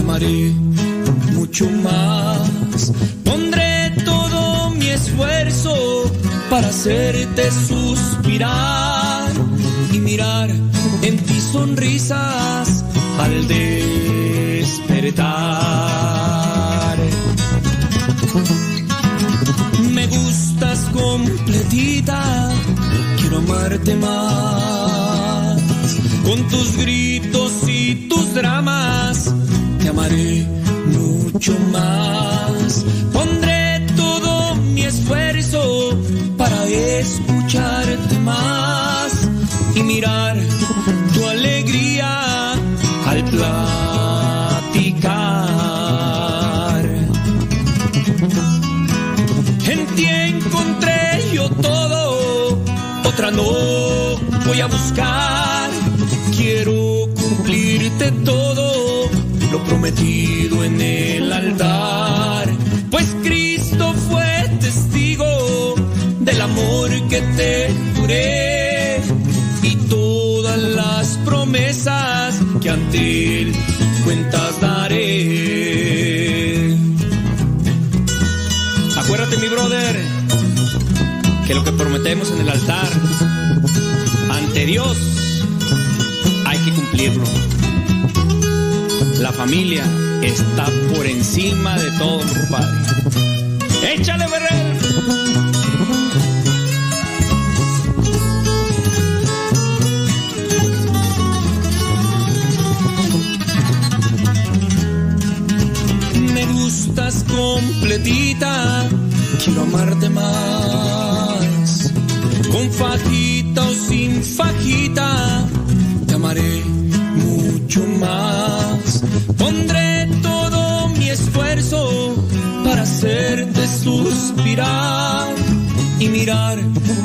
amaré mucho más. Pondré todo mi esfuerzo para hacerte suspirar y mirar en ti sonrisas al despertar. Me gustas completita, quiero amarte más. Con tus gritos y tus dramas, amaré mucho más. Pondré todo mi esfuerzo para escucharte más y mirar tu alegría al platicar. En ti encontré yo todo, otra no voy a buscar. Quiero cumplirte todo, lo prometido en el altar. Pues Cristo fue testigo del amor que te juré y todas las promesas que ante él cuentas daré. Acuérdate, mi brother, que lo que prometemos en el altar ante Dios hay que cumplirlo. La familia está por encima de todo, compadre. ¡Échale, Berrer! Me gustas completita, quiero amarte más. Con fajita o sin fajita, te amaré mucho más. Suspirar y mirar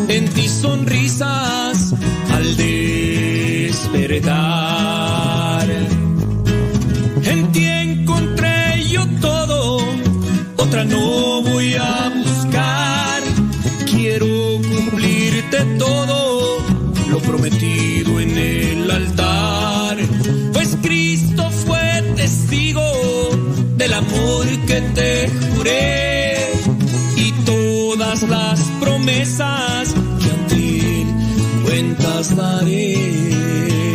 en ti sonrisas al despertar. En ti encontré yo todo, otra no voy a buscar. Quiero cumplirte todo, lo prometido en el altar. Pues Cristo fue testigo del amor que te juré las promesas que a ti cuentas daré.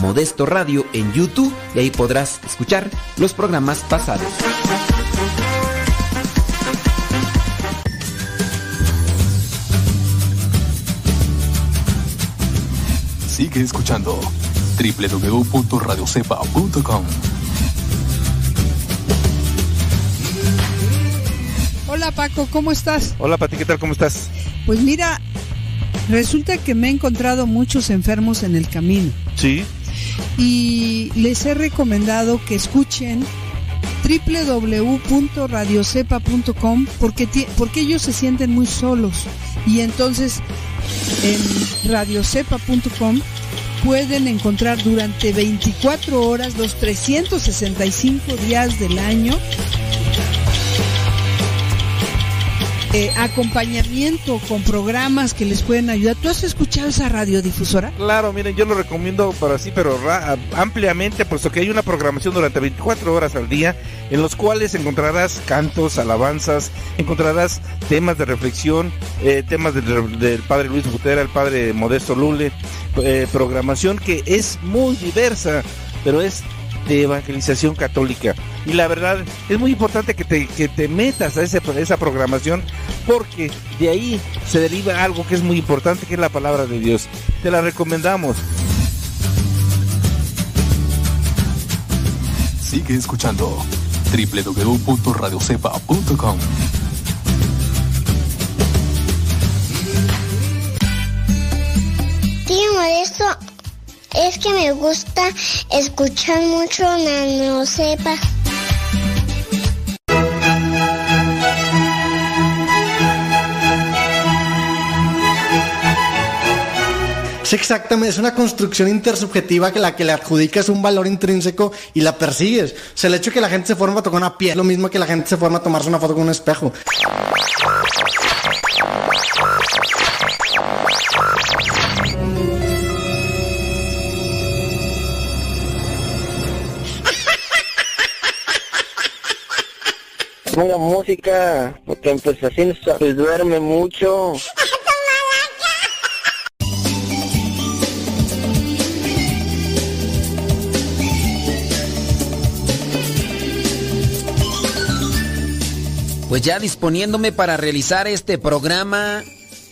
Modesto Radio en YouTube y ahí podrás escuchar los programas pasados. Sigue escuchando www.radiocepa.com. Hola Paco, ¿cómo estás? Hola Pati, ¿qué tal? ¿Cómo estás? Pues mira, resulta que me he encontrado muchos enfermos en el camino Sí. Y les he recomendado que escuchen www.radiocepa.com porque, porque ellos se sienten muy solos. Y entonces en radiocepa.com pueden encontrar durante 24 horas los 365 días del año Eh, acompañamiento con programas que les pueden ayudar. ¿Tú has escuchado esa radiodifusora? Claro, miren, yo lo recomiendo para sí, pero ampliamente, puesto que hay una programación durante 24 horas al día en los cuales encontrarás cantos, alabanzas, encontrarás temas de reflexión, eh, temas del, padre Luis Butera, el padre Modesto Lule, eh, programación que es muy diversa, pero es de evangelización católica. Y la verdad es muy importante que te, que te metas a, ese, esa programación porque de ahí se deriva algo que es muy importante, que es la palabra de Dios. Te la recomendamos. Sigue escuchando www.radiocepa.com. Tío Modesto es que me gusta escuchar mucho Nano Sepa. Es exactamente, es una construcción intersubjetiva que la que le adjudicas un valor intrínseco y la persigues. O sea, el hecho de que la gente se forma a tocar una piel lo mismo que la gente se forma a tomarse una foto con un espejo. Porque pues así se duerme mucho. Pues ya disponiéndome para realizar este programa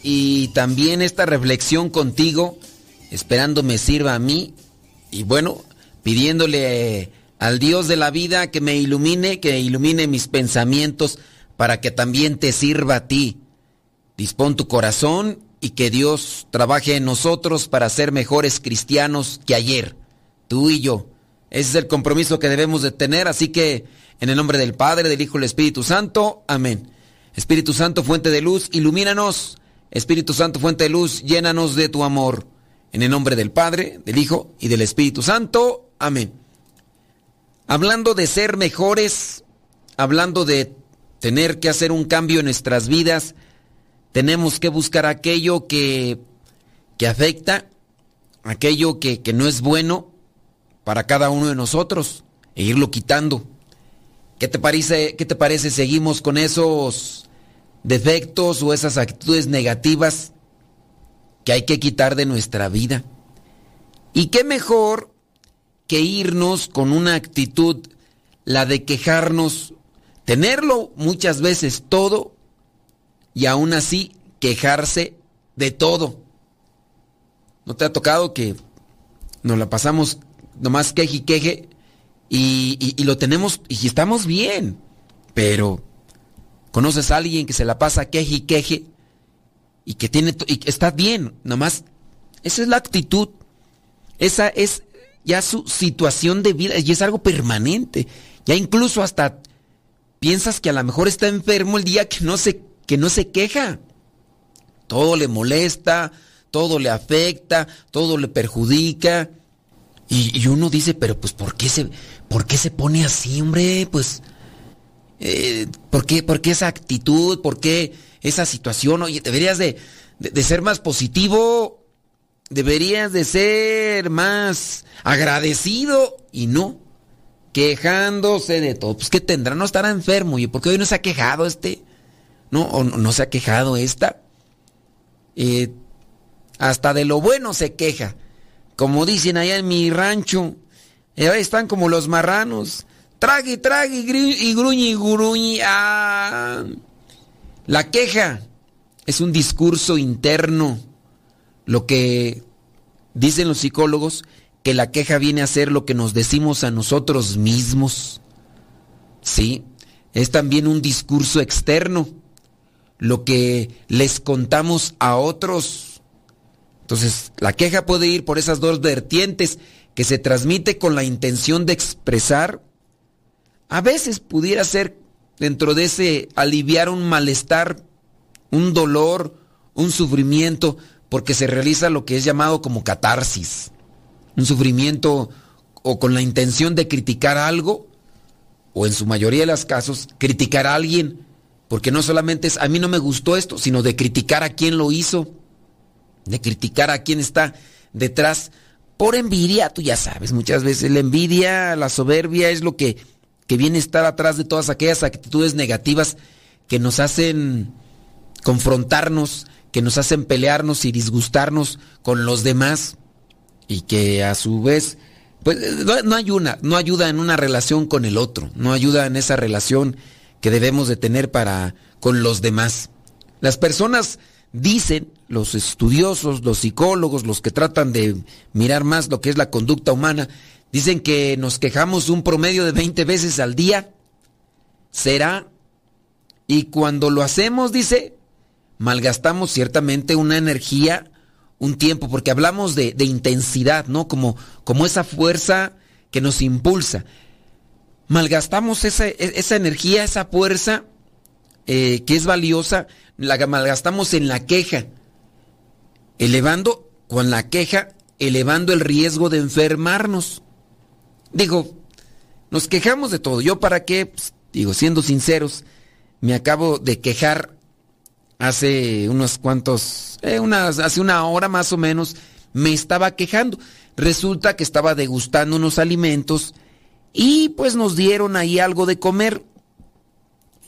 y también esta reflexión contigo, esperando me sirva a mí y bueno, pidiéndole al Dios de la vida que me ilumine, que ilumine mis pensamientos para que también te sirva a ti. Dispón tu corazón y que Dios trabaje en nosotros para ser mejores cristianos que ayer, tú y yo. Ese es el compromiso que debemos de tener, así que en el nombre del Padre, del Hijo y del Espíritu Santo, amén. Espíritu Santo, fuente de luz, ilumínanos. Espíritu Santo, fuente de luz, llénanos de tu amor. En el nombre del Padre, del Hijo y del Espíritu Santo, amén. Hablando de ser mejores, hablando de tener que hacer un cambio en nuestras vidas, tenemos que buscar aquello que, que afecta, aquello que, que no es bueno para cada uno de nosotros e irlo quitando. ¿Qué te parece, qué te parece seguimos con esos defectos o esas actitudes negativas que hay que quitar de nuestra vida? Y qué mejor irnos con una actitud, la de quejarnos, tenerlo muchas veces todo y aún así quejarse de todo. ¿No te ha tocado que nos la pasamos nomás queje y queje y, lo tenemos y estamos bien? Pero conoces a alguien que se la pasa queje y queje y que tiene y está bien, nomás esa es la actitud. Esa es ya su situación de vida y es algo permanente. Ya incluso hasta piensas que a lo mejor está enfermo el día que no se, que no se queja. Todo le molesta, todo le afecta, todo le perjudica. Y, uno dice, pero pues ¿por qué se, por qué se pone así, hombre? Pues, eh, ¿por, qué, ¿por, qué, esa actitud? ¿Por qué esa situación? Oye, deberías de, de ser más positivo deberías de ser más agradecido y no quejándose de todo. Pues que tendrá, no estará enfermo. ¿Y por qué hoy no se ha quejado este? ¿No? ¿O no se ha quejado esta? Eh, hasta de lo bueno se queja. Como dicen allá en mi rancho, eh, están como los marranos. Trague, trague y gruñe y gruñe. Ah. La queja es un discurso interno lo que dicen los psicólogos, que la queja viene a ser lo que nos decimos a nosotros mismos. Sí, es también un discurso externo, lo que les contamos a otros. Entonces, la queja puede ir por esas dos vertientes que se transmite con la intención de expresar. A veces pudiera ser dentro de ese aliviar un malestar, un dolor, un sufrimiento, porque se realiza lo que es llamado como catarsis. un sufrimiento o con la intención de criticar algo, o en su mayoría de los casos, criticar a alguien, porque no solamente es a mí no me gustó esto, sino de criticar a quien lo hizo, de criticar a quien está detrás por envidia, tú ya sabes, muchas veces la envidia, la soberbia es lo que, que viene a estar atrás de todas aquellas actitudes negativas que nos hacen confrontarnos, que nos hacen pelearnos y disgustarnos con los demás y que a su vez pues no ayuda, no ayuda en una relación con el otro, no ayuda en esa relación que debemos de tener para con los demás. Las personas dicen, los estudiosos, los psicólogos, los que tratan de mirar más lo que es la conducta humana, dicen que nos quejamos un promedio de 20 veces al día. ¿Será? Y cuando lo hacemos, dice, malgastamos ciertamente una energía, un tiempo, porque hablamos de, intensidad, ¿no? Como, como esa fuerza que nos impulsa. Malgastamos esa, esa energía, esa fuerza eh, que es valiosa, la malgastamos en la queja, elevando con la queja, elevando el riesgo de enfermarnos. Digo, nos quejamos de todo. Yo para qué, pues, digo, siendo sinceros, me acabo de quejar hace unos cuantos, eh, unas, hace una hora más o menos, me estaba quejando. Resulta que estaba degustando unos alimentos y pues nos dieron ahí algo de comer.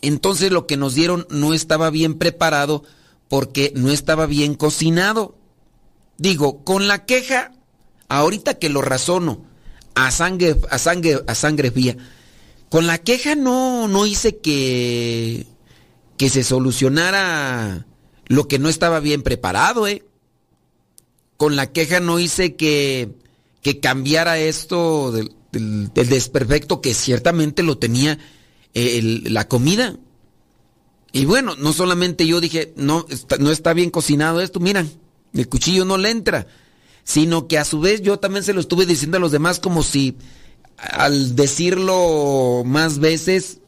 Entonces lo que nos dieron no estaba bien preparado porque no estaba bien cocinado. Digo, con la queja, ahorita que lo razono, a sangre, a sangre, a sangre fría, con la queja no, no hice que que se solucionara lo que no estaba bien preparado, ¿eh? Con la queja no hice que, que cambiara esto del, desperfecto que ciertamente lo tenía eh, la comida. Y bueno, no solamente yo dije, no está, no está bien cocinado esto, miran, el cuchillo no le entra, sino que a su vez yo también se lo estuve diciendo a los demás como si al decirlo más veces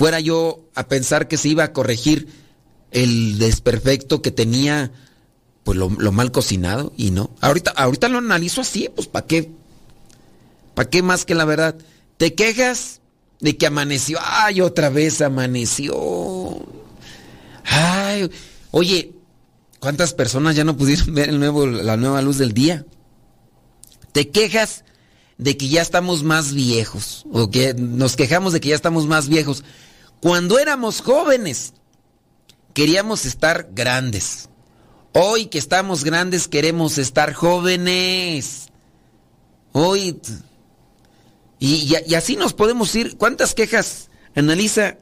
fuera yo a pensar que se iba a corregir el desperfecto que tenía, pues lo, mal cocinado y no. Ahorita, ahorita lo analizo así, pues ¿para qué? ¿Para qué más que la verdad? Te quejas de que amaneció, ay, otra vez amaneció. Ay, oye, ¿cuántas personas ya no pudieron ver el nuevo, la nueva luz del día? Te quejas de que ya estamos más viejos, o que nos quejamos de que ya estamos más viejos. Cuando éramos jóvenes, queríamos estar grandes. Hoy que estamos grandes, queremos estar jóvenes. Hoy... Y, así nos podemos ir. ¿Cuántas quejas? Analiza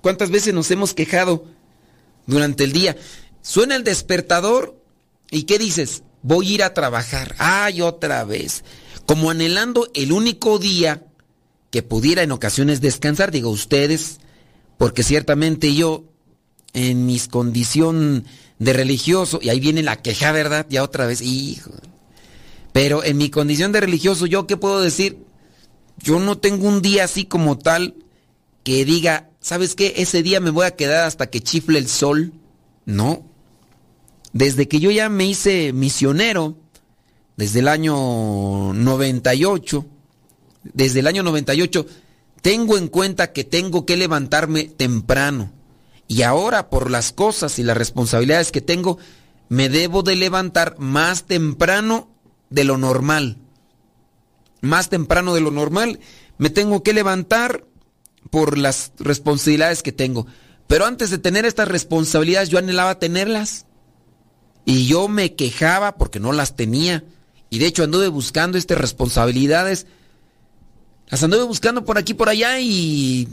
cuántas veces nos hemos quejado durante el día. Suena el despertador y ¿qué dices? Voy a ir a trabajar. Ay, otra vez. Como anhelando el único día que pudiera en ocasiones descansar. Digo, ustedes porque ciertamente yo, en mis condición de religioso, y ahí viene la queja, ¿verdad? Ya otra vez, hijo. Pero en mi condición de religioso, ¿yo qué puedo decir? Yo no tengo un día así como tal que diga, ¿sabes qué? Ese día me voy a quedar hasta que chifle el sol. No. Desde que yo ya me hice misionero, desde el año 98, desde el año 98, tengo en cuenta que tengo que levantarme temprano. Y ahora por las cosas y las responsabilidades que tengo, me debo de levantar más temprano de lo normal. Más temprano de lo normal. Me tengo que levantar por las responsabilidades que tengo. Pero antes de tener estas responsabilidades yo anhelaba tenerlas. Y yo me quejaba porque no las tenía. Y de hecho anduve buscando estas responsabilidades las anduve buscando por aquí por allá y,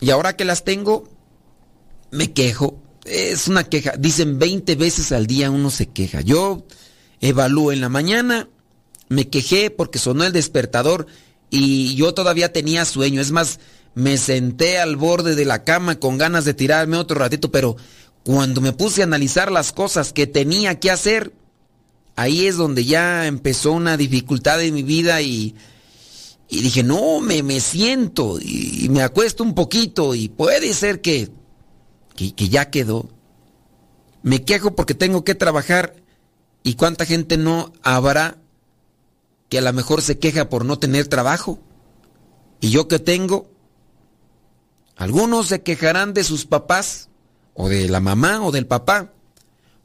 y ahora que las tengo, me quejo. Es una queja. Dicen 20 veces al día uno se queja. Yo evalúo en la mañana, me quejé porque sonó el despertador y yo todavía tenía sueño. Es más, me senté al borde de la cama con ganas de tirarme otro ratito, pero cuando me puse a analizar las cosas que tenía que hacer, ahí es donde ya empezó una dificultad en mi vida y y dije, no, me, me siento y, me acuesto un poquito y puede ser que, que, ya quedó. Me quejo porque tengo que trabajar y cuánta gente no habrá que a lo mejor se queja por no tener trabajo. Y yo que tengo, algunos se quejarán de sus papás, o de la mamá o del papá,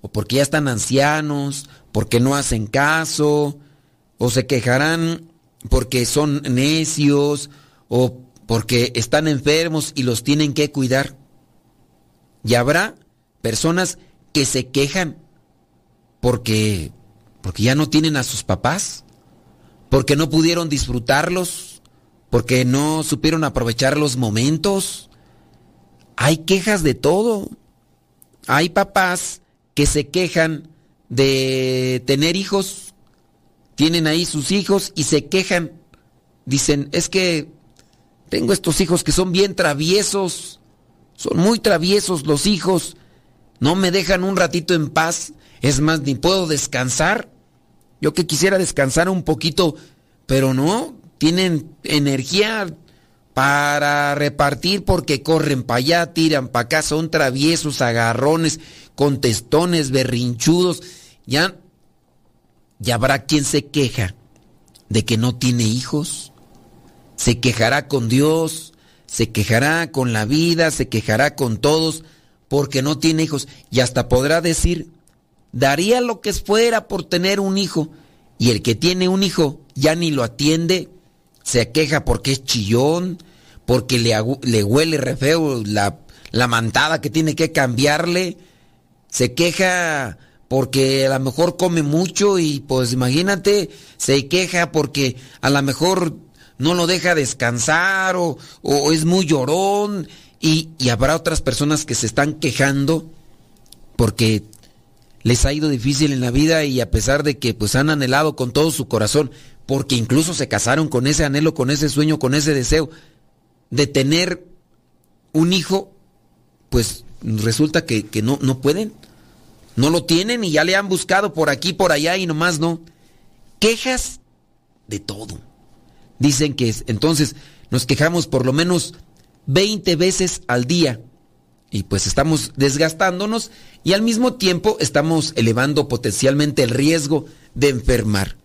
o porque ya están ancianos, porque no hacen caso, o se quejarán porque son necios, o porque están enfermos y los tienen que cuidar. Y habrá personas que se quejan porque porque ya no tienen a sus papás, porque no pudieron disfrutarlos, porque no supieron aprovechar los momentos. Hay quejas de todo. Hay papás que se quejan de tener hijos, tienen ahí sus hijos y se quejan. Dicen, es que tengo estos hijos que son bien traviesos, son muy traviesos los hijos, no me dejan un ratito en paz, es más, ni puedo descansar. Yo que quisiera descansar un poquito, pero no, tienen energía para repartir porque corren para allá, tiran para acá, son traviesos, agarrones, contestones, berrinchudos. Ya, ya habrá quien se queja de que no tiene hijos. Se quejará con Dios, se quejará con la vida, se quejará con todos porque no tiene hijos y hasta podrá decir, daría lo que fuera por tener un hijo. Y el que tiene un hijo ya ni lo atiende, se queja porque es chillón, porque le, le huele re feo la mantada que tiene que cambiarle, se queja porque a lo mejor come mucho y pues imagínate, se queja porque a lo mejor no lo deja descansar o, o es muy llorón y, y habrá otras personas que se están quejando porque les ha ido difícil en la vida y a pesar de que pues han anhelado con todo su corazón, porque incluso se casaron con ese anhelo, con ese sueño, con ese deseo de tener un hijo, pues resulta que, que no, no pueden, no lo tienen y ya le han buscado por aquí, por allá y nomás no. Quejas de todo. Dicen que entonces nos quejamos por lo menos 20 veces al día y pues estamos desgastándonos y al mismo tiempo estamos elevando potencialmente el riesgo de enfermar.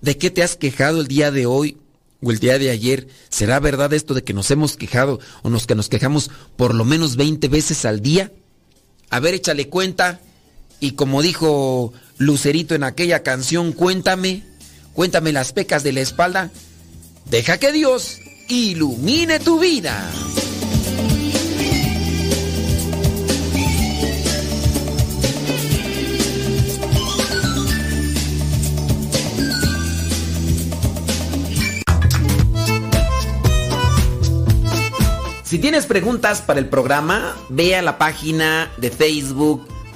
¿De qué te has quejado el día de hoy o el día de ayer? ¿Será verdad esto de que nos hemos quejado o nos que nos quejamos por lo menos 20 veces al día? A ver, échale cuenta y como dijo Lucerito en aquella canción, cuéntame, cuéntame las pecas de la espalda. Deja que Dios ilumine tu vida. Si tienes preguntas para el programa, ve a la página de Facebook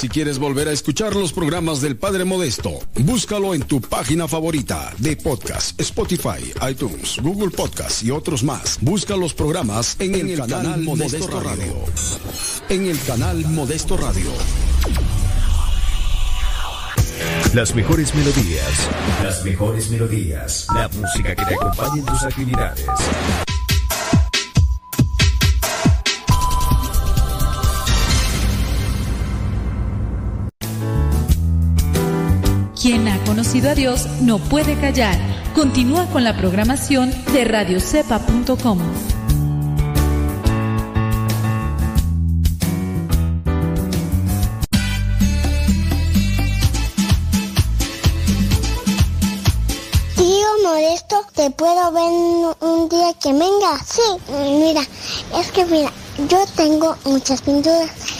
Si quieres volver a escuchar los programas del Padre Modesto, búscalo en tu página favorita de podcast, Spotify, iTunes, Google Podcast y otros más. Busca los programas en, el, canal, Modesto, Radio. En el canal Modesto Radio. Las mejores melodías. Las mejores melodías. La música que te acompañe en tus actividades. Quien ha conocido a Dios no puede callar. Continúa con la programación de radiocepa.com. Tío Modesto, ¿te puedo ver un día que venga? Sí, mira, es que mira, yo tengo muchas pinturas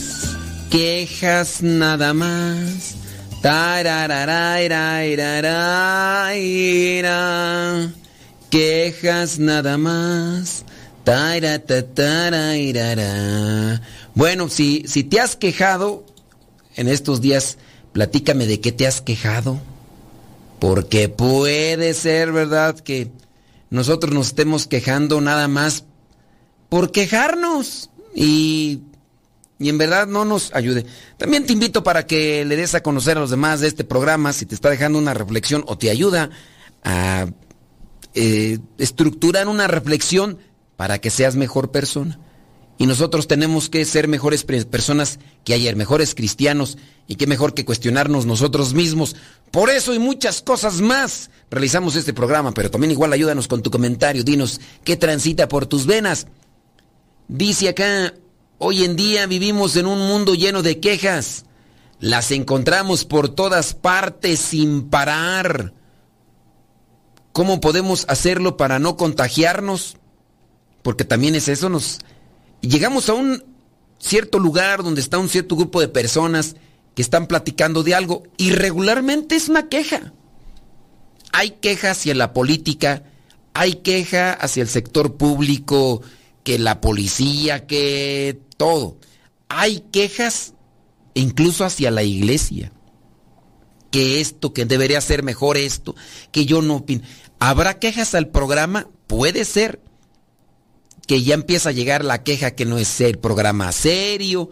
Quejas nada más. Quejas nada más. Bueno, si, si te has quejado en estos días, platícame de qué te has quejado. Porque puede ser, ¿verdad? Que nosotros nos estemos quejando nada más por quejarnos. Y, y en verdad no nos ayude. También te invito para que le des a conocer a los demás de este programa si te está dejando una reflexión o te ayuda a eh, estructurar una reflexión para que seas mejor persona. Y nosotros tenemos que ser mejores personas que ayer, mejores cristianos, y qué mejor que cuestionarnos nosotros mismos. Por eso y muchas cosas más realizamos este programa, pero también igual ayúdanos con tu comentario, dinos qué transita por tus venas. Dice acá, hoy en día vivimos en un mundo lleno de quejas. Las encontramos por todas partes sin parar. ¿Cómo podemos hacerlo para no contagiarnos? Porque también es eso, nos llegamos a un cierto lugar donde está un cierto grupo de personas que están platicando de algo y regularmente es una queja. Hay queja hacia la política, hay queja hacia el sector público, que la policía, que todo. Hay quejas incluso hacia la iglesia. Que esto, que debería ser mejor esto, que yo no opino. ¿Habrá quejas al programa? Puede ser que ya empieza a llegar la queja que no es el programa serio,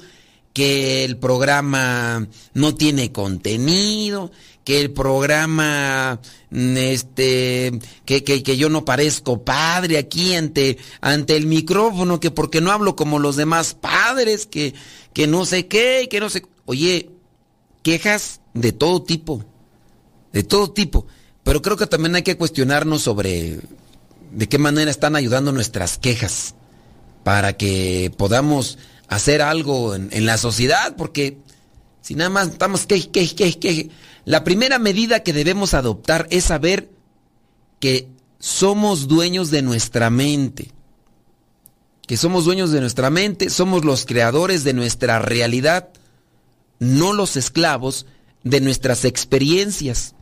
que el programa no tiene contenido, que el programa, mm, este, que, que, yo no parezco padre aquí ante, ante el micrófono, que porque no hablo como los demás padres, que, que no sé qué, que no sé. Oye, quejas de todo tipo, de todo tipo. Pero creo que también hay que cuestionarnos sobre de qué manera están ayudando nuestras quejas para que podamos hacer algo en, la sociedad, porque si nada más estamos que, que, que, que, la primera medida que debemos adoptar es saber que somos dueños de nuestra mente, que somos dueños de nuestra mente, somos los creadores de nuestra realidad, no los esclavos de nuestras experiencias.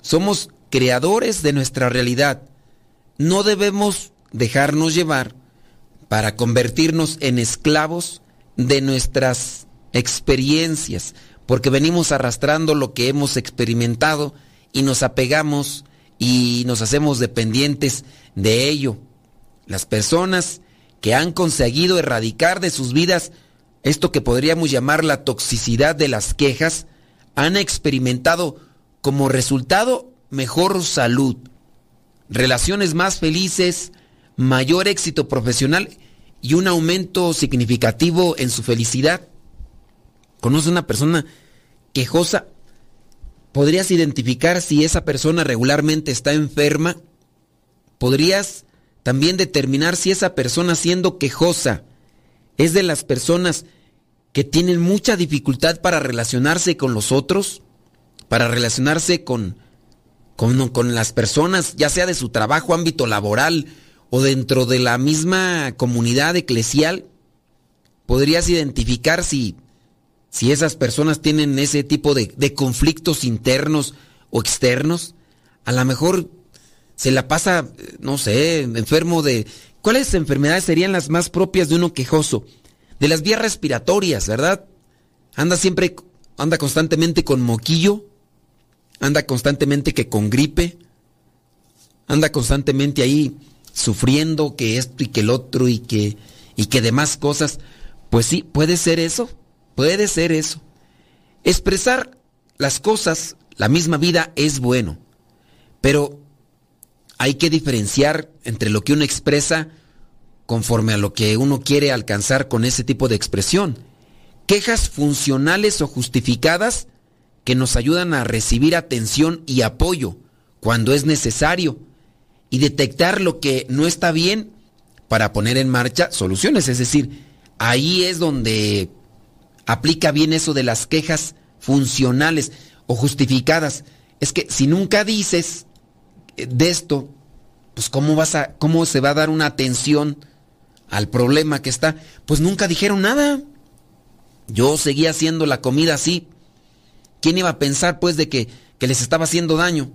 Somos creadores de nuestra realidad. No debemos dejarnos llevar para convertirnos en esclavos de nuestras experiencias, porque venimos arrastrando lo que hemos experimentado y nos apegamos y nos hacemos dependientes de ello. Las personas que han conseguido erradicar de sus vidas esto que podríamos llamar la toxicidad de las quejas, han experimentado como resultado mejor salud, relaciones más felices, mayor éxito profesional y un aumento significativo en su felicidad. ¿Conoce una persona quejosa? ¿Podrías identificar si esa persona regularmente está enferma? ¿Podrías también determinar si esa persona siendo quejosa es de las personas que tienen mucha dificultad para relacionarse con los otros? Para relacionarse con, con, las personas, ya sea de su trabajo, ámbito laboral, o dentro de la misma comunidad eclesial, podrías identificar si, si esas personas tienen ese tipo de, conflictos internos o externos. A lo mejor se la pasa, no sé, enfermo de... ¿Cuáles enfermedades serían las más propias de uno quejoso? De las vías respiratorias, ¿verdad? Anda siempre, anda constantemente con moquillo, anda constantemente que con gripe, anda constantemente ahí sufriendo que esto y que el otro y que, y que demás cosas. Pues sí, puede ser eso, puede ser eso. Expresar las cosas, la misma vida es bueno, pero hay que diferenciar entre lo que uno expresa conforme a lo que uno quiere alcanzar con ese tipo de expresión. Quejas funcionales o justificadas que nos ayudan a recibir atención y apoyo cuando es necesario y detectar lo que no está bien para poner en marcha soluciones. Es decir, ahí es donde aplica bien eso de las quejas funcionales o justificadas. Es que si nunca dices eh, de esto, pues cómo vas a cómo se va a dar una atención al problema que está? Pues nunca dijeron nada. Yo seguía haciendo la comida así. ¿Quién iba a pensar pues de que, que les estaba haciendo daño?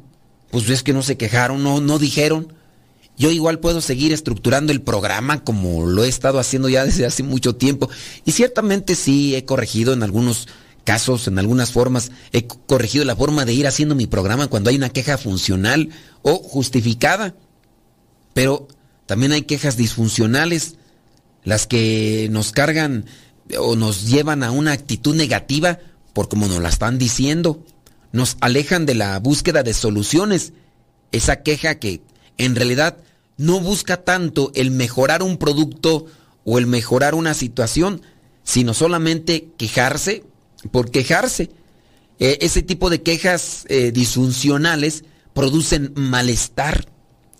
Pues es que no se quejaron, no, no dijeron. Yo igual puedo seguir estructurando el programa como lo he estado haciendo ya desde hace mucho tiempo. Y ciertamente sí he corregido en algunos casos, en algunas formas, he corregido la forma de ir haciendo mi programa cuando hay una queja funcional o justificada. Pero también hay quejas disfuncionales, las que nos cargan o nos llevan a una actitud negativa por como nos la están diciendo. Nos alejan de la búsqueda de soluciones. Esa queja que en realidad no busca tanto el mejorar un producto o el mejorar una situación, sino solamente quejarse por quejarse. Eh, ese tipo de quejas eh, disfuncionales producen malestar,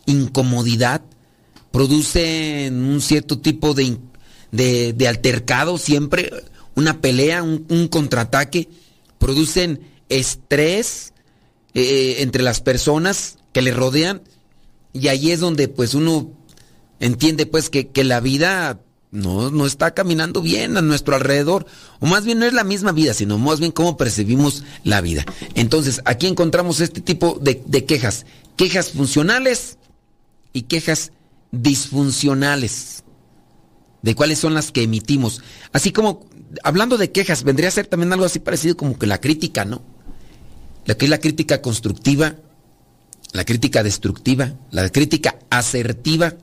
incomodidad, producen un cierto tipo de, de, altercado siempre, una pelea, un, contraataque, producen estrés eh, entre las personas que le rodean y ahí es donde pues uno entiende pues que, que la vida no, no está caminando bien a nuestro alrededor. O más bien no es la misma vida, sino más bien cómo percibimos la vida. Entonces, aquí encontramos este tipo de, de quejas. Quejas funcionales y quejas disfuncionales. De cuáles son las que emitimos. Así como, hablando de quejas, vendría a ser también algo así parecido como que la crítica, ¿no? La que es la crítica constructiva, la crítica destructiva, la crítica asertiva,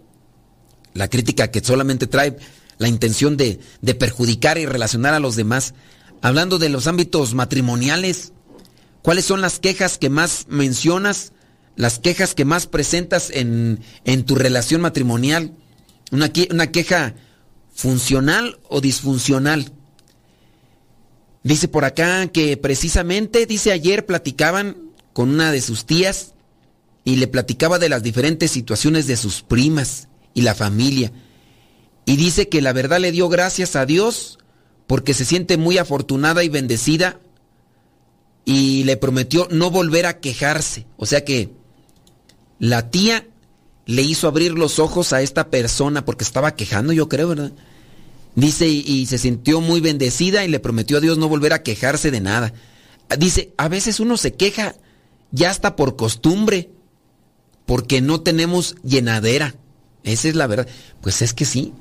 la crítica que solamente trae la intención de, perjudicar y relacionar a los demás. Hablando de los ámbitos matrimoniales, ¿cuáles son las quejas que más mencionas? Las quejas que más presentas en, tu relación matrimonial. Una, una queja funcional o disfuncional. Dice por acá que precisamente, dice ayer, platicaban con una de sus tías y le platicaba de las diferentes situaciones de sus primas y la familia. Y dice que la verdad le dio gracias a Dios porque se siente muy afortunada y bendecida y le prometió no volver a quejarse. O sea que la tía le hizo abrir los ojos a esta persona porque estaba quejando, yo creo, ¿verdad? Dice, y, se sintió muy bendecida y le prometió a Dios no volver a quejarse de nada. Dice, a veces uno se queja ya hasta por costumbre, porque no tenemos llenadera. Esa es la verdad. Pues es que sí.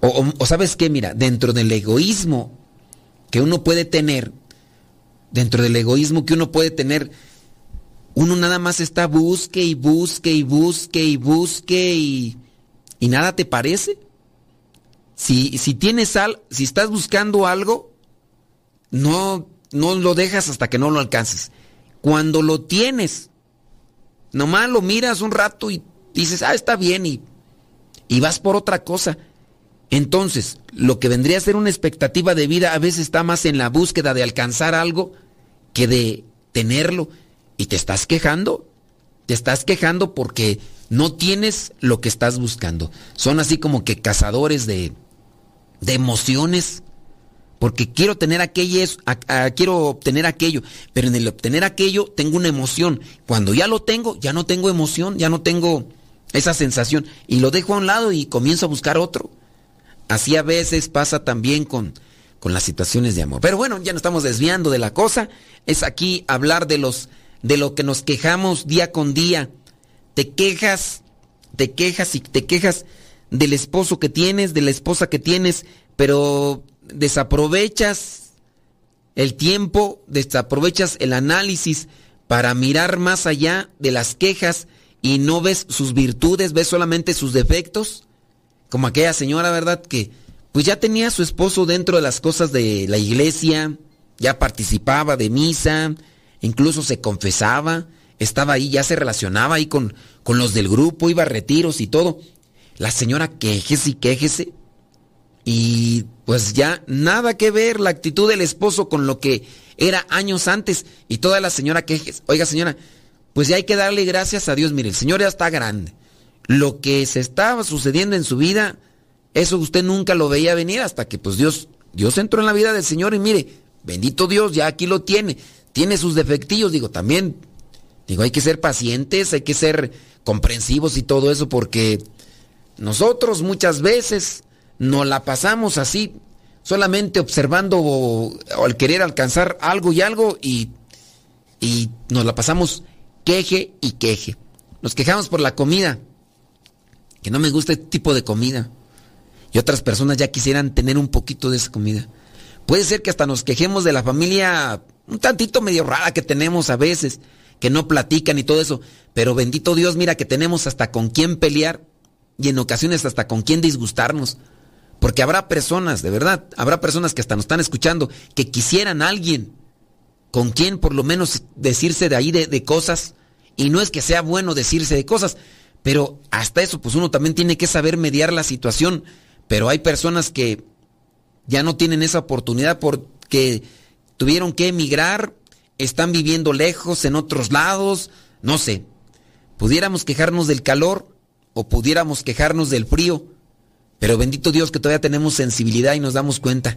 O, sabes qué, mira, dentro del egoísmo que uno puede tener, dentro del egoísmo que uno puede tener, uno nada más está busque y busque y busque y busque y, y nada te parece. Si, si tienes al, si estás buscando algo, no, no lo dejas hasta que no lo alcances. Cuando lo tienes, nomás lo miras un rato y dices, ah, está bien, y, y vas por otra cosa. Entonces, lo que vendría a ser una expectativa de vida a veces está más en la búsqueda de alcanzar algo que de tenerlo. Y te estás quejando. Te estás quejando porque no tienes lo que estás buscando. Son así como que cazadores de, de emociones. Porque quiero tener aquello, quiero obtener aquello, pero en el obtener aquello tengo una emoción. Cuando ya lo tengo, ya no tengo emoción, ya no tengo esa sensación. Y lo dejo a un lado y comienzo a buscar otro. Así a veces pasa también con, con las situaciones de amor. Pero bueno, ya nos estamos desviando de la cosa. Es aquí hablar de los de lo que nos quejamos día con día. Te quejas, te quejas y te quejas del esposo que tienes, de la esposa que tienes, pero desaprovechas el tiempo, desaprovechas el análisis para mirar más allá de las quejas y no ves sus virtudes, ves solamente sus defectos. Como aquella señora, ¿verdad? Que pues ya tenía a su esposo dentro de las cosas de la iglesia, ya participaba de misa, incluso se confesaba, estaba ahí, ya se relacionaba ahí con, con los del grupo, iba a retiros y todo. La señora quejese y quejese. Y pues ya nada que ver la actitud del esposo con lo que era años antes. Y toda la señora quejese. Oiga señora, pues ya hay que darle gracias a Dios. Mire, el señor ya está grande lo que se estaba sucediendo en su vida, eso usted nunca lo veía venir hasta que pues Dios, Dios entró en la vida del Señor y mire, bendito Dios, ya aquí lo tiene. Tiene sus defectillos, digo, también, digo, hay que ser pacientes, hay que ser comprensivos y todo eso porque nosotros muchas veces nos la pasamos así, solamente observando o, al querer alcanzar algo y algo y, y nos la pasamos queje y queje. Nos quejamos por la comida, que no me gusta este tipo de comida. Y otras personas ya quisieran tener un poquito de esa comida. Puede ser que hasta nos quejemos de la familia un tantito medio rara que tenemos a veces, que no platican y todo eso. Pero bendito Dios, mira que tenemos hasta con quién pelear y en ocasiones hasta con quién disgustarnos. Porque habrá personas, de verdad, habrá personas que hasta nos están escuchando, que quisieran a alguien con quien por lo menos decirse de ahí de, de cosas. Y no es que sea bueno decirse de cosas, pero hasta eso, pues uno también tiene que saber mediar la situación. Pero hay personas que ya no tienen esa oportunidad porque tuvieron que emigrar, están viviendo lejos, en otros lados, no sé. Pudiéramos quejarnos del calor o pudiéramos quejarnos del frío, pero bendito Dios que todavía tenemos sensibilidad y nos damos cuenta.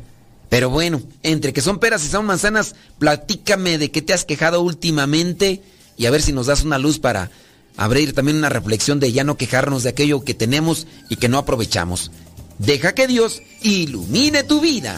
Pero bueno, entre que son peras y son manzanas, platícame de qué te has quejado últimamente y a ver si nos das una luz para abrir también una reflexión de ya no quejarnos de aquello que tenemos y que no aprovechamos. Deja que Dios ilumine tu vida.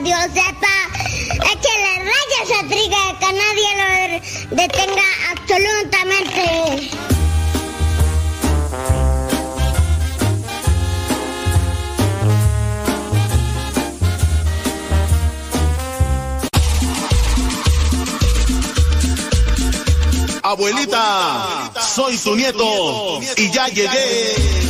Radio Zepa. Échale rayas a triga que nadie lo detenga absolutamente. Abuelita, soy tu nieto y ya llegué.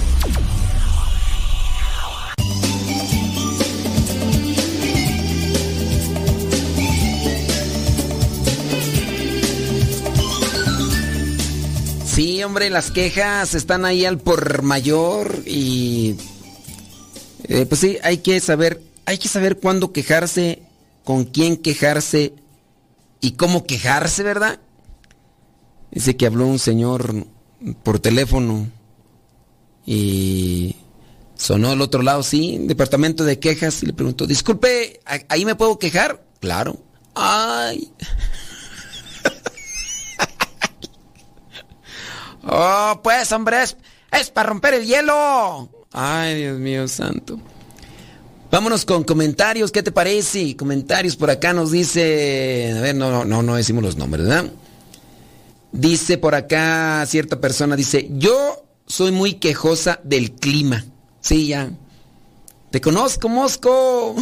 Hombre, las quejas están ahí al por mayor y eh, pues sí, hay que saber, hay que saber cuándo quejarse, con quién quejarse y cómo quejarse, ¿verdad? Dice que habló un señor por teléfono y sonó al otro lado, sí, departamento de quejas y le preguntó, disculpe, ¿ahí me puedo quejar? Claro. Ay. Oh, pues, hombre, es, para romper el hielo. Ay, Dios mío santo. Vámonos con comentarios, ¿qué te parece? Comentarios por acá nos dice, a ver, no, no, no, decimos los nombres, ¿verdad? Dice por acá cierta persona, dice, yo soy muy quejosa del clima. Sí, ya. Te conozco, Mosco.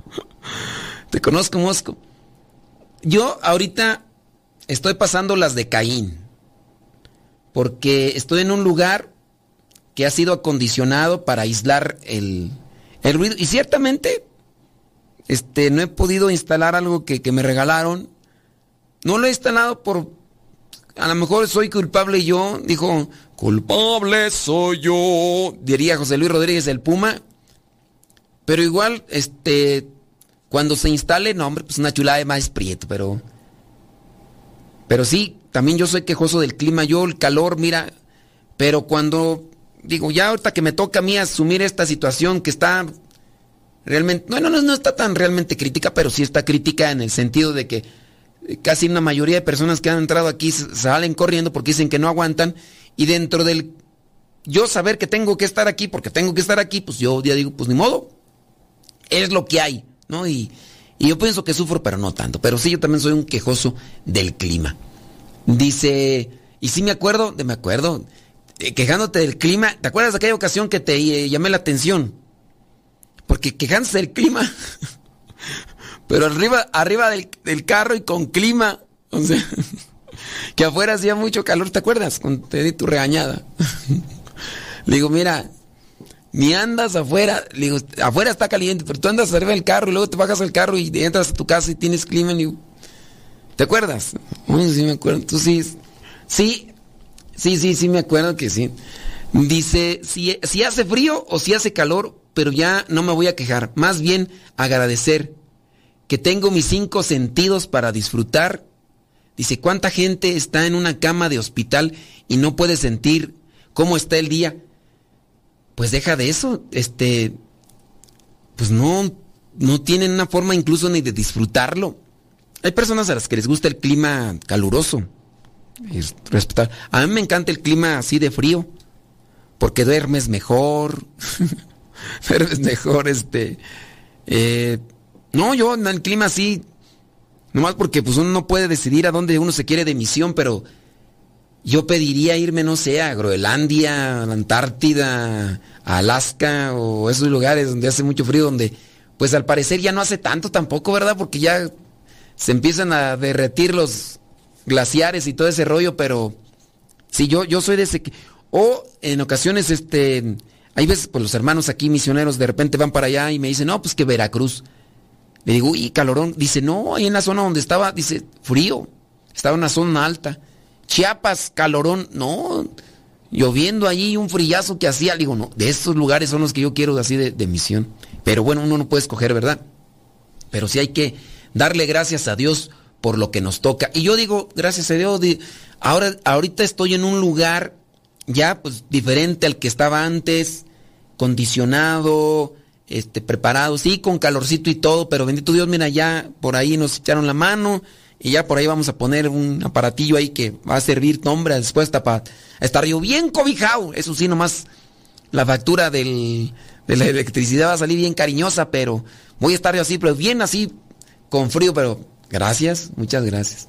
Te conozco, Mosco. Yo ahorita estoy pasando las de Caín porque estoy en un lugar que ha sido acondicionado para aislar el, ruido. Y ciertamente, este, no he podido instalar algo que, que, me regalaron. No lo he instalado por... A lo mejor soy culpable yo, dijo, culpable soy yo, diría José Luis Rodríguez el Puma. Pero igual, este, cuando se instale, no, hombre, pues una chulada de más prieto, pero Pero sí, también yo soy quejoso del clima, yo el calor, mira, pero cuando digo, ya ahorita que me toca a mí asumir esta situación que está realmente, no, no, no está tan realmente crítica, pero sí está crítica en el sentido de que casi una mayoría de personas que han entrado aquí salen corriendo porque dicen que no aguantan y dentro del yo saber que tengo que estar aquí porque tengo que estar aquí, pues yo ya digo, pues ni modo, es lo que hay, ¿no? Y, y yo pienso que sufro, pero no tanto, pero sí yo también soy un quejoso del clima. Dice, y sí me acuerdo, de me acuerdo, eh, quejándote del clima, ¿te acuerdas de aquella ocasión que te eh, llamé la atención? Porque quejándose del clima pero arriba, arriba del, carro y con clima. O sea, que afuera hacía mucho calor, ¿te acuerdas? Cuando te di tu regañada. Le digo, mira, ni andas afuera, digo, afuera está caliente, pero tú andas arriba del carro y luego te bajas al carro y entras a tu casa y tienes clima. ¿te acuerdas? sí me acuerdo. Tú sí, sí, sí, sí, sí me acuerdo que sí. Dice, si hace frío o si hace calor, pero ya no me voy a quejar, más bien agradecer que tengo mis cinco sentidos para disfrutar. Dice, ¿cuánta gente está en una cama de hospital y no puede sentir cómo está el día? Pues deja de eso, este, pues no, no tienen una forma incluso ni de disfrutarlo. Hay personas a las que les gusta el clima caluroso. respetar. A mí me encanta el clima así de frío, porque duermes mejor, duermes mejor, este, eh, no, yo en el clima sí. Nomás porque pues uno no puede decidir a dónde uno se quiere de misión, pero yo pediría irme, no sé, a Groenlandia, a la Antártida, a Alaska o esos lugares donde hace mucho frío, donde pues al parecer ya no hace tanto tampoco, ¿verdad? Porque ya se empiezan a derretir los glaciares y todo ese rollo, pero sí, yo, yo soy de ese... O en ocasiones, este, hay veces, pues los hermanos aquí misioneros de repente van para allá y me dicen, no, pues que Veracruz. Le digo, y calorón. Dice, no, ahí en la zona donde estaba, dice, frío. Estaba en una zona alta. Chiapas, calorón. No, lloviendo allí, un frillazo que hacía. Digo, no, de estos lugares son los que yo quiero así de, misión. Pero bueno, uno no puede escoger, ¿verdad? Pero sí hay que darle gracias a Dios por lo que nos toca. Y yo digo, gracias a Dios, ahora, ahorita estoy en un lugar ya pues diferente al que estaba antes, condicionado, este, preparados, sí, con calorcito y todo, pero bendito Dios, mira, ya por ahí nos echaron la mano y ya por ahí vamos a poner un aparatillo ahí que va a servir, nombre, después para estar yo bien cobijado. Eso sí, nomás la factura del, de la electricidad va a salir bien cariñosa, pero voy a estar yo así, pero bien así, con frío, pero gracias, muchas gracias.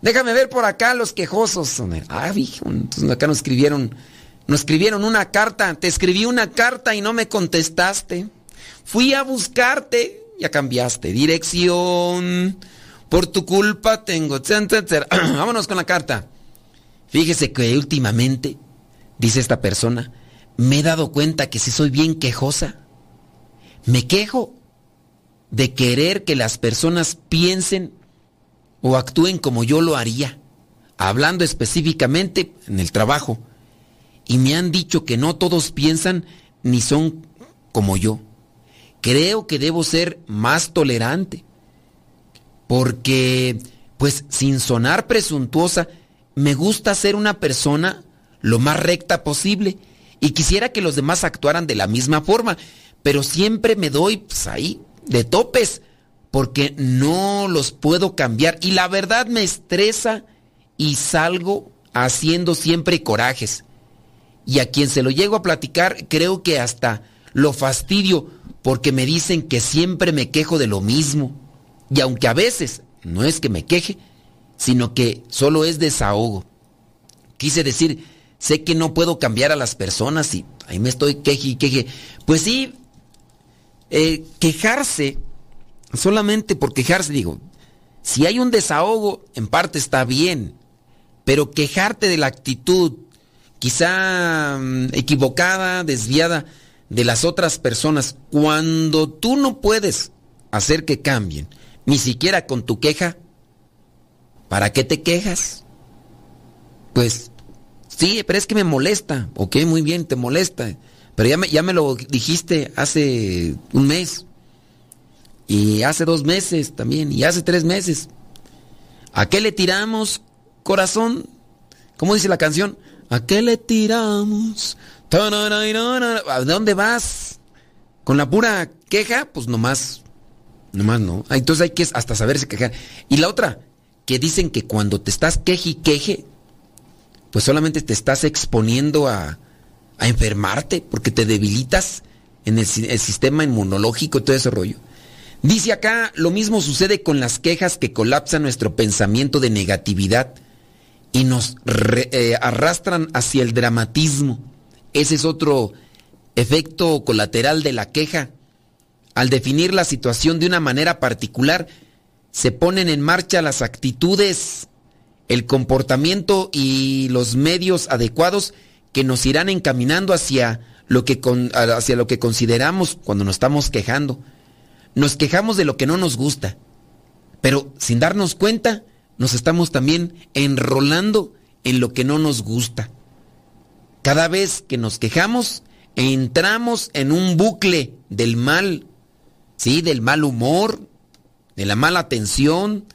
Déjame ver por acá los quejosos. Ah, entonces acá nos escribieron, nos escribieron una carta, te escribí una carta y no me contestaste. Fui a buscarte, ya cambiaste dirección. Por tu culpa tengo... Vámonos con la carta. Fíjese que últimamente, dice esta persona, me he dado cuenta que si soy bien quejosa. Me quejo de querer que las personas piensen o actúen como yo lo haría, hablando específicamente en el trabajo. Y me han dicho que no todos piensan ni son como yo creo que debo ser más tolerante. Porque, pues sin sonar presuntuosa, me gusta ser una persona lo más recta posible y quisiera que los demás actuaran de la misma forma, pero siempre me doy pues, ahí de topes porque no los puedo cambiar y la verdad me estresa y salgo haciendo siempre corajes. Y a quien se lo llego a platicar, creo que hasta lo fastidio porque me dicen que siempre me quejo de lo mismo. Y aunque a veces no es que me queje, sino que solo es desahogo. Quise decir, sé que no puedo cambiar a las personas y ahí me estoy queje y queje. Pues sí, eh, quejarse, solamente por quejarse, digo, si hay un desahogo, en parte está bien, pero quejarte de la actitud, quizá mm, equivocada, desviada, de las otras personas, cuando tú no puedes hacer que cambien, ni siquiera con tu queja, ¿para qué te quejas? Pues sí, pero es que me molesta. Ok, muy bien, te molesta. Pero ya me, ya me lo dijiste hace un mes. Y hace dos meses también. Y hace tres meses. ¿A qué le tiramos corazón. ¿Cómo dice la canción? ¿A qué le tiramos? ¿A dónde vas? Con la pura queja, pues nomás, nomás no. Ah, Entonces hay que hasta saberse quejar. Y la otra, que dicen que cuando te estás queje y queje, pues solamente te estás exponiendo a, a enfermarte porque te debilitas en el, si- el sistema inmunológico y todo ese rollo. Dice acá, lo mismo sucede con las quejas que colapsan nuestro pensamiento de negatividad y nos eh, arrastran hacia el dramatismo. Ese es otro efecto colateral de la queja. Al definir la situación de una manera particular, se ponen en marcha las actitudes, el comportamiento y los medios adecuados que nos irán encaminando hacia lo que, hacia lo que consideramos cuando nos estamos quejando. Nos quejamos de lo que no nos gusta, pero sin darnos cuenta, nos estamos también enrolando en lo que no nos gusta. Cada vez que nos quejamos, entramos en un bucle del mal, ¿sí? Del mal humor, de la mala atención,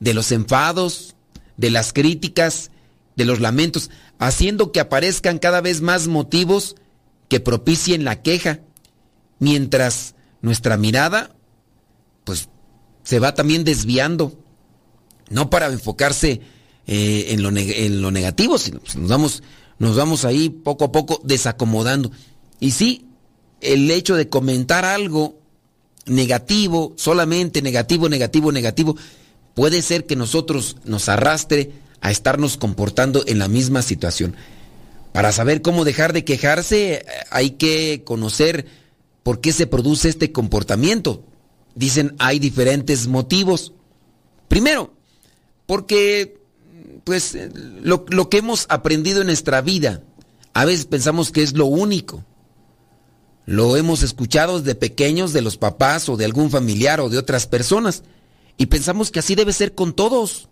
de los enfados, de las críticas, de los lamentos, haciendo que aparezcan cada vez más motivos que propicien la queja, mientras nuestra mirada, pues, se va también desviando, no para enfocarse eh, en, lo en lo negativo, sino pues, nos vamos, nos vamos ahí poco a poco desacomodando. Y sí, el hecho de comentar algo negativo, solamente negativo, negativo, negativo, puede ser que nosotros nos arrastre a estarnos comportando en la misma situación. Para saber cómo dejar de quejarse, eh, hay que conocer por qué se produce este comportamiento. Dicen, hay diferentes motivos. Primero, porque pues lo, lo que hemos aprendido en nuestra vida, a veces pensamos que es lo único. Lo hemos escuchado desde pequeños de los papás o de algún familiar o de otras personas. Y pensamos que así debe ser con todos.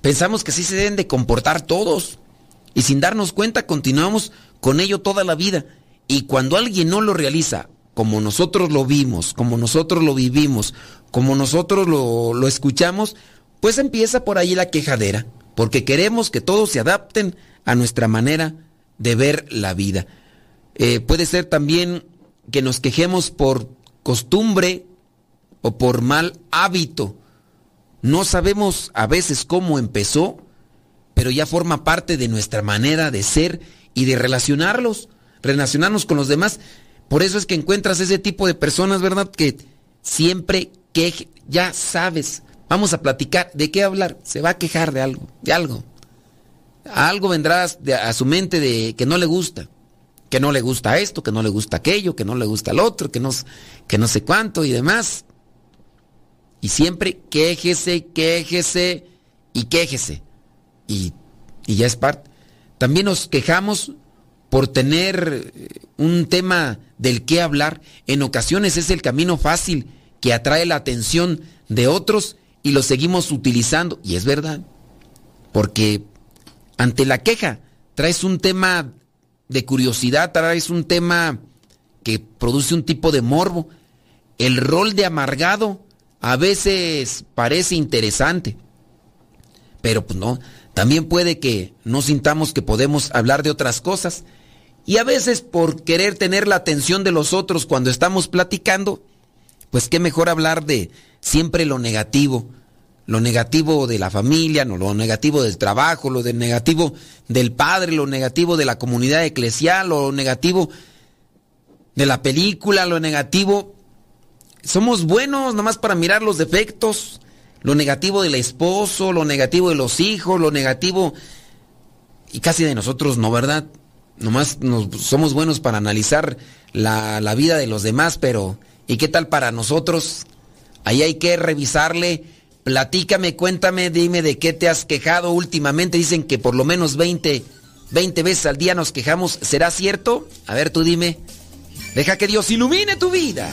Pensamos que así se deben de comportar todos. Y sin darnos cuenta continuamos con ello toda la vida. Y cuando alguien no lo realiza como nosotros lo vimos, como nosotros lo vivimos, como nosotros lo, lo escuchamos, pues empieza por ahí la quejadera. Porque queremos que todos se adapten a nuestra manera de ver la vida. Eh, puede ser también que nos quejemos por costumbre o por mal hábito. No sabemos a veces cómo empezó, pero ya forma parte de nuestra manera de ser y de relacionarlos, relacionarnos con los demás. Por eso es que encuentras ese tipo de personas, ¿verdad? Que siempre que ya sabes, vamos a platicar, ¿de qué hablar? Se va a quejar de algo, de algo. Algo vendrá de- a su mente de que no le gusta, que no le gusta esto, que no le gusta aquello, que no le gusta el otro, que no, que no sé cuánto y demás. Y siempre quéjese, quéjese y quéjese. Y, y ya es parte. También nos quejamos por tener eh, un tema del que hablar. En ocasiones es el camino fácil que atrae la atención de otros y lo seguimos utilizando. Y es verdad. Porque ante la queja traes un tema de curiosidad, traes un tema que produce un tipo de morbo. El rol de amargado a veces parece interesante, pero pues no, también puede que no sintamos que podemos hablar de otras cosas. Y a veces por querer tener la atención de los otros cuando estamos platicando, pues qué mejor hablar de siempre lo negativo, lo negativo de la familia, lo negativo del trabajo, lo de negativo del padre, lo negativo de la comunidad eclesial, lo negativo de la película, lo negativo. Somos buenos nomás para mirar los defectos, lo negativo del esposo, lo negativo de los hijos, lo negativo y casi de nosotros no, ¿verdad? Nomás nos, somos buenos para analizar la, la vida de los demás, pero ¿y qué tal para nosotros? Ahí hay que revisarle. Platícame, cuéntame, dime de qué te has quejado últimamente. Dicen que por lo menos 20, 20 veces al día nos quejamos. ¿Será cierto? A ver, tú dime. Deja que Dios ilumine tu vida.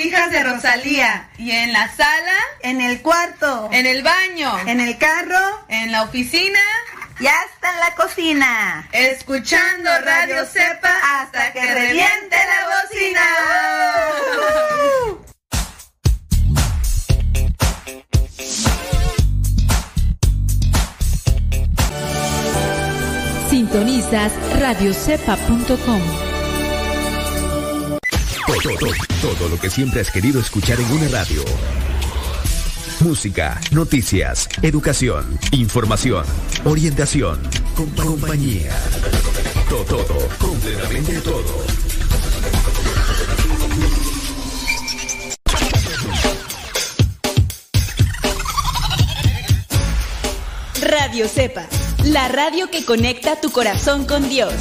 Hijas de Rosalía. ¿Y en la sala? En el cuarto. ¿En el baño? En el carro. ¿En la oficina? Ya está en la cocina. Escuchando Radio Cepa hasta que reviente la bocina. Sintonizas radiocepa.com. Todo, todo, lo que siempre has querido escuchar en una radio. Música, noticias, educación, información, orientación, compa- compañía. Todo, todo, completamente todo. Radio Cepa, la radio que conecta tu corazón con Dios.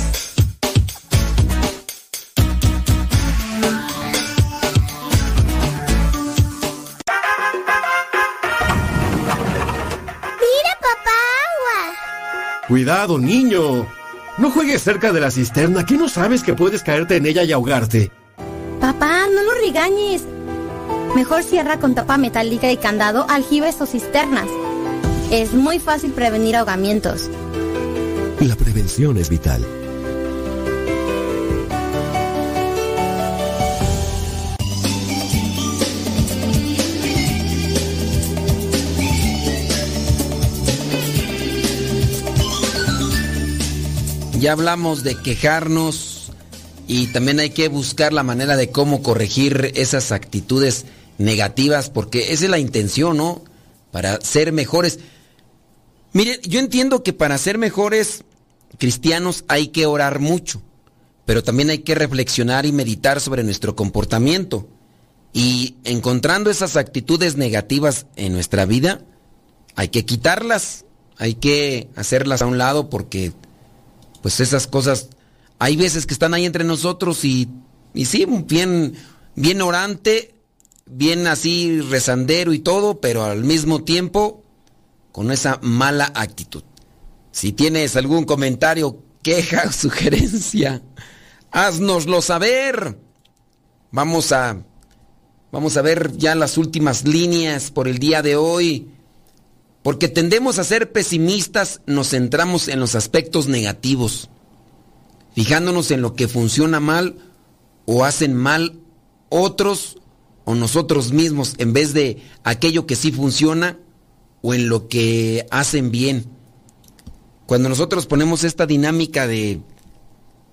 Cuidado, niño. No juegues cerca de la cisterna, que no sabes que puedes caerte en ella y ahogarte. Papá, no lo regañes. Mejor cierra con tapa metálica y candado aljibes o cisternas. Es muy fácil prevenir ahogamientos. La prevención es vital. Ya hablamos de quejarnos y también hay que buscar la manera de cómo corregir esas actitudes negativas porque esa es la intención, ¿no? Para ser mejores. Mire, yo entiendo que para ser mejores cristianos hay que orar mucho, pero también hay que reflexionar y meditar sobre nuestro comportamiento. Y encontrando esas actitudes negativas en nuestra vida, hay que quitarlas, hay que hacerlas a un lado porque pues esas cosas hay veces que están ahí entre nosotros y, y sí, bien, bien orante, bien así rezandero y todo, pero al mismo tiempo con esa mala actitud. Si tienes algún comentario, queja sugerencia, haznoslo saber. Vamos a vamos a ver ya las últimas líneas por el día de hoy. Porque tendemos a ser pesimistas, nos centramos en los aspectos negativos, fijándonos en lo que funciona mal o hacen mal otros o nosotros mismos en vez de aquello que sí funciona o en lo que hacen bien. Cuando nosotros ponemos esta dinámica de,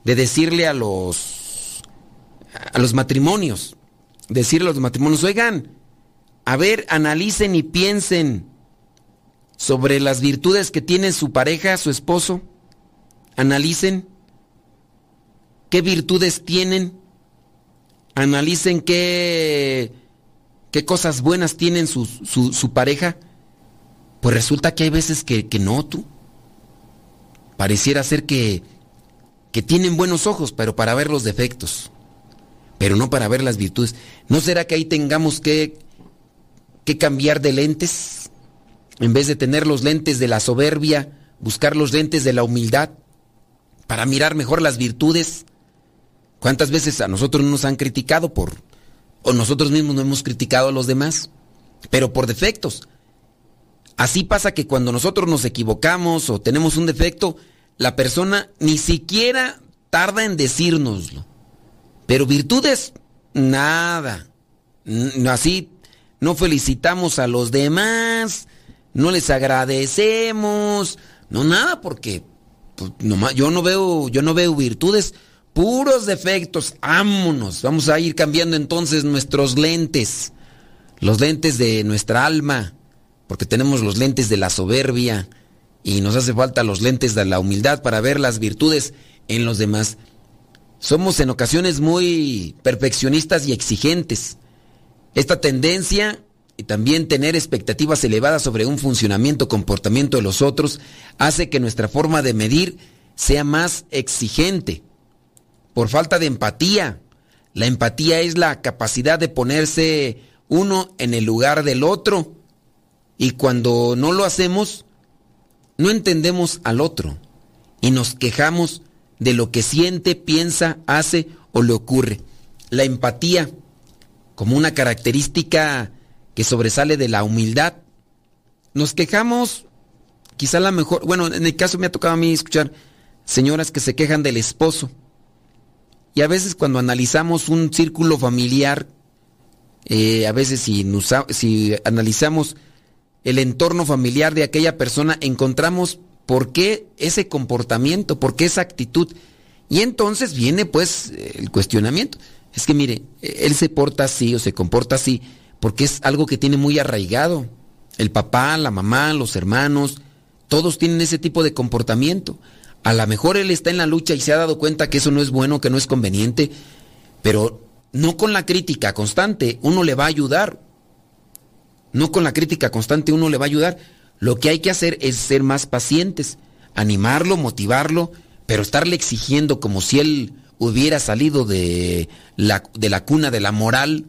de decirle a los, a los matrimonios, decirle a los matrimonios, oigan, a ver, analicen y piensen sobre las virtudes que tiene su pareja, su esposo. Analicen qué virtudes tienen. Analicen qué, qué cosas buenas tienen su, su, pareja. Pues resulta que hay veces que, que no, tú. Pareciera ser que, que tienen buenos ojos, pero para ver los defectos, pero no para ver las virtudes. ¿No será que ahí tengamos que, que cambiar de lentes? En vez de tener los lentes de la soberbia, buscar los lentes de la humildad para mirar mejor las virtudes. ¿Cuántas veces a nosotros nos han criticado por, o nosotros mismos no hemos criticado a los demás, pero por defectos? Así pasa que cuando nosotros nos equivocamos o tenemos un defecto, la persona ni siquiera tarda en decírnoslo. Pero virtudes, nada. Así no felicitamos a los demás, no les agradecemos, no nada, porque pues, nomás- yo no veo, yo no veo virtudes, puros defectos. Ámonos, vamos a ir cambiando entonces nuestros lentes, los lentes de nuestra alma, porque tenemos los lentes de la soberbia y nos hace falta los lentes de la humildad para ver las virtudes en los demás. somos en ocasiones muy perfeccionistas y exigentes. Esta tendencia y también tener expectativas elevadas sobre un funcionamiento, comportamiento de los otros, hace que nuestra forma de medir sea más exigente. Por falta de empatía. La empatía es la capacidad de ponerse uno en el lugar del otro. Y cuando no lo hacemos, no entendemos al otro y nos quejamos de lo que siente, piensa, hace o le ocurre. La empatía, como una característica que sobresale de la humildad, nos quejamos, quizá la mejor, bueno, en el caso me ha tocado a mí escuchar señoras que se quejan del esposo. Y a veces cuando analizamos un círculo familiar, eh, a veces si, si analizamos el entorno familiar de aquella persona, encontramos por qué ese comportamiento, por qué esa actitud. Y entonces viene pues el cuestionamiento. Es que mire, él se porta así o se comporta así porque es algo que tiene muy arraigado. El papá, la mamá, los hermanos, todos tienen ese tipo de comportamiento. A lo mejor él está en la lucha y se ha dado cuenta que eso no es bueno, que no es conveniente, pero no con la crítica constante, uno le va a ayudar. No con la crítica constante uno le va a ayudar. Lo que hay que hacer es ser más pacientes, animarlo, motivarlo, pero estarle exigiendo como si él hubiera salido de la, de la cuna de la moral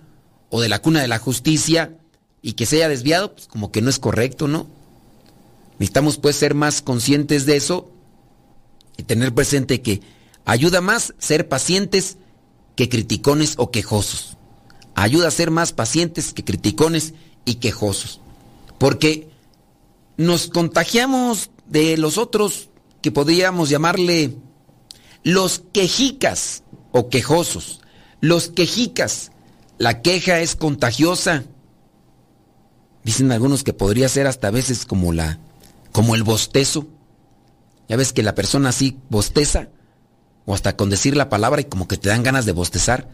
o de la cuna de la justicia y que se haya desviado, pues como que no es correcto, ¿no? Necesitamos pues ser más conscientes de eso y tener presente que ayuda más ser pacientes que criticones o quejosos. Ayuda a ser más pacientes que criticones y quejosos. Porque nos contagiamos de los otros que podríamos llamarle los quejicas o quejosos. Los quejicas. La queja es contagiosa. Dicen algunos que podría ser hasta a veces como la como el bostezo. Ya ves que la persona así bosteza o hasta con decir la palabra y como que te dan ganas de bostezar.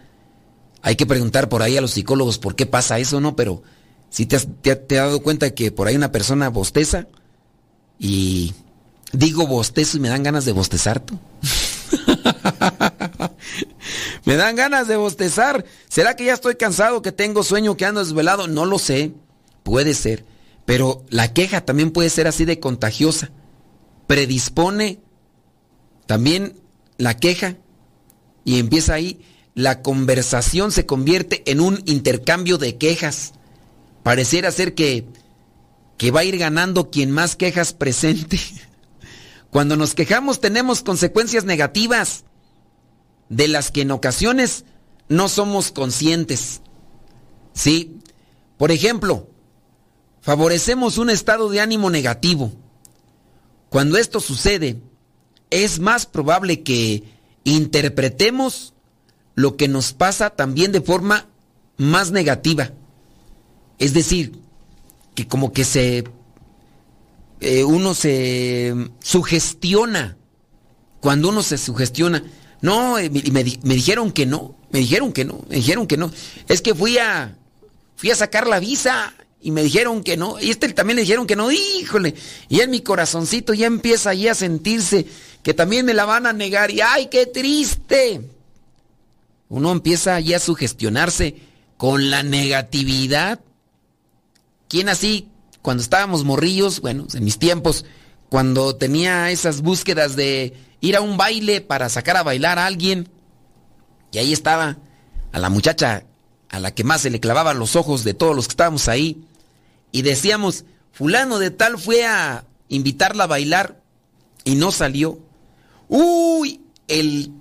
Hay que preguntar por ahí a los psicólogos por qué pasa eso, ¿no? Pero si te has, dado cuenta que por ahí una persona bosteza y digo bostezo y me dan ganas de bostezar tú. me dan ganas de bostezar. ¿Será que ya estoy cansado, que tengo sueño, que ando desvelado? No lo sé. Puede ser. Pero la queja también puede ser así de contagiosa. Predispone también la queja y empieza ahí. La conversación se convierte en un intercambio de quejas Pareciera ser que, que va a ir ganando quien más quejas presente. Cuando nos quejamos tenemos consecuencias negativas de las que en ocasiones no somos conscientes. ¿Sí? Por ejemplo, favorecemos un estado de ánimo negativo. Cuando esto sucede, es más probable que interpretemos lo que nos pasa también de forma más negativa. Es decir, que como que se... Eh, uno se sugestiona. Cuando uno se sugestiona. No, eh, me, dijeron que no. Me dijeron que no. Me dijeron que no. Es que fui a... Fui a sacar la visa y me dijeron que no. Y este también le dijeron que no. Híjole. Y en mi corazoncito ya empieza ahí a sentirse que también me la van a negar. Y ¡ay, qué triste! Uno empieza ahí a sugestionarse con la negatividad. ¿Quién así, cuando estábamos morrillos, bueno, en mis tiempos, cuando tenía esas búsquedas de ir a un baile para sacar a bailar a alguien, y ahí estaba a la muchacha a la que más se le clavaban los ojos de todos los que estábamos ahí, y decíamos, fulano de tal fue a invitarla a bailar y no salió. Uy, el,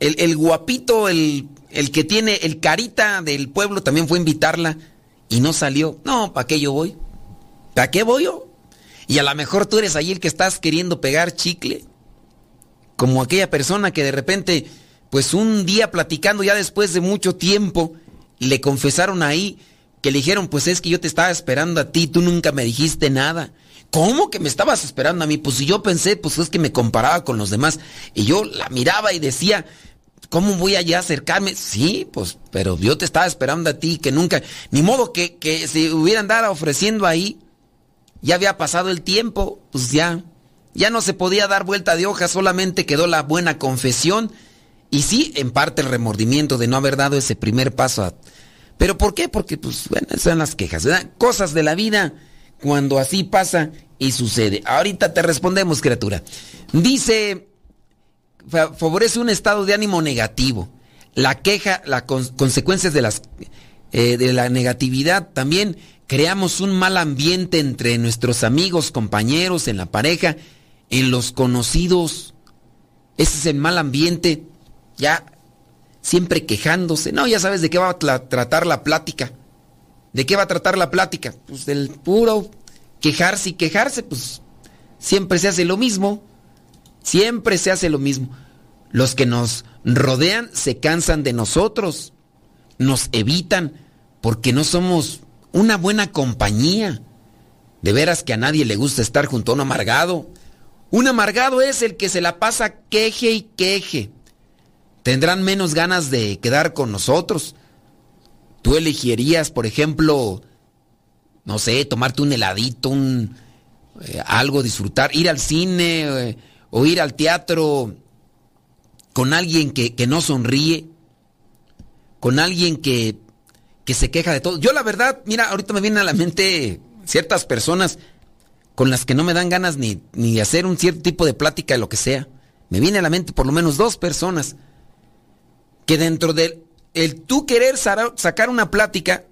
el, el guapito, el, el que tiene el carita del pueblo también fue a invitarla y no salió. No, ¿para qué yo voy? ¿Para qué voy yo? Y a lo mejor tú eres ahí el que estás queriendo pegar chicle. Como aquella persona que de repente, pues un día platicando ya después de mucho tiempo, le confesaron ahí que le dijeron, pues es que yo te estaba esperando a ti, tú nunca me dijiste nada. ¿Cómo que me estabas esperando a mí? Pues si yo pensé, pues es que me comparaba con los demás. Y yo la miraba y decía, ¿Cómo voy allá a acercarme? Sí, pues, pero yo te estaba esperando a ti, que nunca, ni modo que, que si hubieran dado ofreciendo ahí, ya había pasado el tiempo, pues ya, ya no se podía dar vuelta de hoja, solamente quedó la buena confesión Y sí, en parte el remordimiento de no haber dado ese primer paso. ¿Pero por qué? Porque, pues, bueno, son las quejas, ¿verdad? Cosas de la vida cuando así pasa y sucede. Ahorita te respondemos, criatura. Dice, fa- favorece un estado de ánimo negativo. La queja, las consecuencias de, las, eh, de la negatividad también creamos un mal ambiente entre nuestros amigos, compañeros, en la pareja, en los conocidos. Ese es el mal ambiente. Ya siempre quejándose. No, ya sabes de qué va a tratar la plática. ¿De qué va a tratar la plática? Pues del puro quejarse y quejarse, pues siempre se hace lo mismo. Siempre se hace lo mismo. Los que nos rodean se cansan de nosotros, nos evitan porque no somos una buena compañía. De veras que a nadie le gusta estar junto a un amargado. Un amargado es el que se la pasa queje y queje. Tendrán menos ganas de quedar con nosotros. Tú elegirías, por ejemplo, no sé, tomarte un heladito, un eh, algo, disfrutar, ir al cine eh, o ir al teatro con alguien que, que no sonríe, con alguien que, que se queja de todo. Yo la verdad, mira, ahorita me vienen a la mente ciertas personas con las que no me dan ganas ni, ni hacer un cierto tipo de plática de lo que sea. Me viene a la mente por lo menos dos personas que dentro del el tú querer sacar una plática,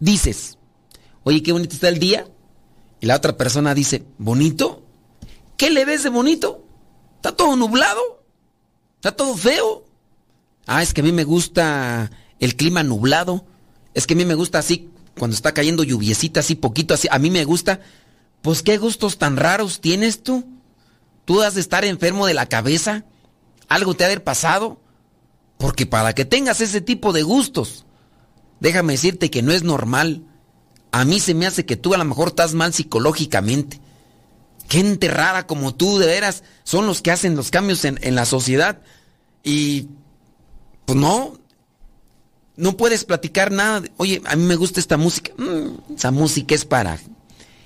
dices, oye, qué bonito está el día. Y la otra persona dice, ¿bonito? ¿Qué le ves de bonito? ¿Está todo nublado? ¿Está todo feo? Ah, es que a mí me gusta el clima nublado. Es que a mí me gusta así, cuando está cayendo lluviecita, así poquito, así. A mí me gusta. Pues qué gustos tan raros tienes tú. Tú has de estar enfermo de la cabeza. Algo te ha de haber pasado. Porque para que tengas ese tipo de gustos, déjame decirte que no es normal. A mí se me hace que tú a lo mejor estás mal psicológicamente. Gente rara como tú, de veras, son los que hacen los cambios en, en la sociedad. Y pues no, no puedes platicar nada. Oye, a mí me gusta esta música. Mm, esa música es para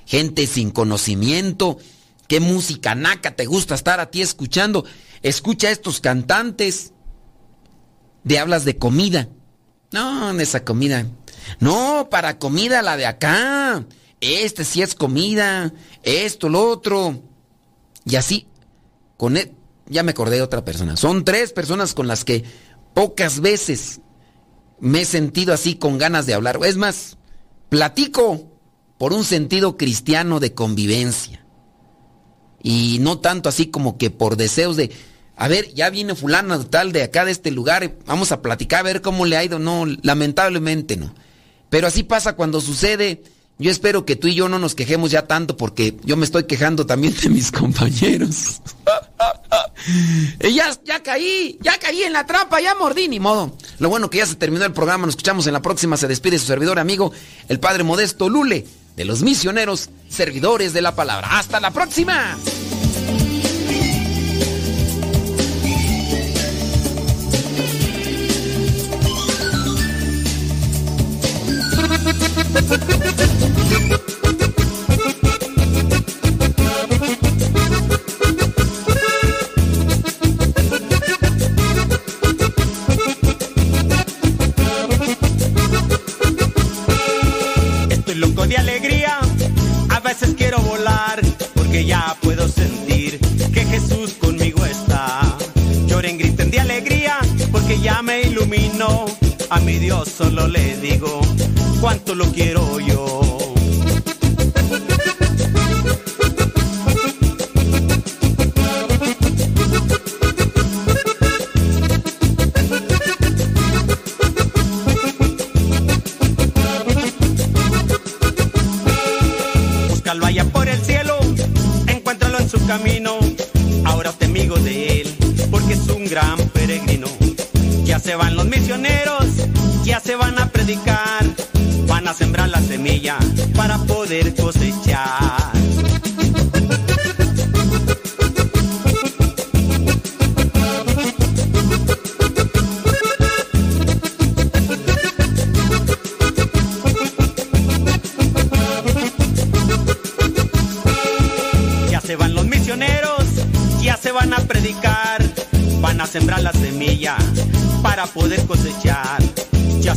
gente sin conocimiento. ¿Qué música naca te gusta estar a ti escuchando? Escucha a estos cantantes. De hablas de comida. No, en esa comida. No, para comida la de acá. Este sí es comida. Esto, lo otro. Y así, con e- ya me acordé de otra persona. Son tres personas con las que pocas veces me he sentido así con ganas de hablar. Es más, platico por un sentido cristiano de convivencia. Y no tanto así como que por deseos de, a ver, ya viene fulano tal de acá de este lugar, vamos a platicar a ver cómo le ha ido. No, lamentablemente no. Pero así pasa cuando sucede. Yo espero que tú y yo no nos quejemos ya tanto porque yo me estoy quejando también de mis compañeros. Ya, ya caí, ya caí en la trampa, ya mordí, ni modo. Lo bueno que ya se terminó el programa, nos escuchamos en la próxima. Se despide su servidor amigo, el padre modesto Lule, de los misioneros, servidores de la palabra. ¡Hasta la próxima! Dios solo le digo cuánto lo quiero yo.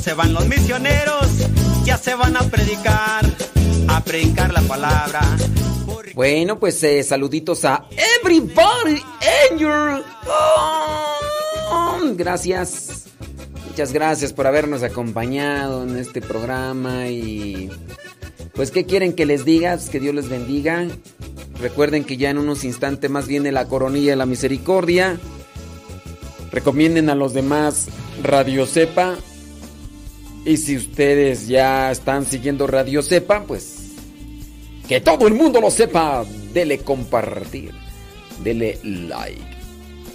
Se van los misioneros, ya se van a predicar, a predicar la palabra. Bueno, pues eh, saluditos a everybody in your home. Gracias. Muchas gracias por habernos acompañado en este programa y pues qué quieren que les diga, Pues, que Dios les bendiga. Recuerden que ya en unos instantes más viene la coronilla de la misericordia. Recomienden a los demás Radio Cepa. Y si ustedes ya están siguiendo Radio Cepa, pues que todo el mundo lo sepa. Dele compartir. Dele like.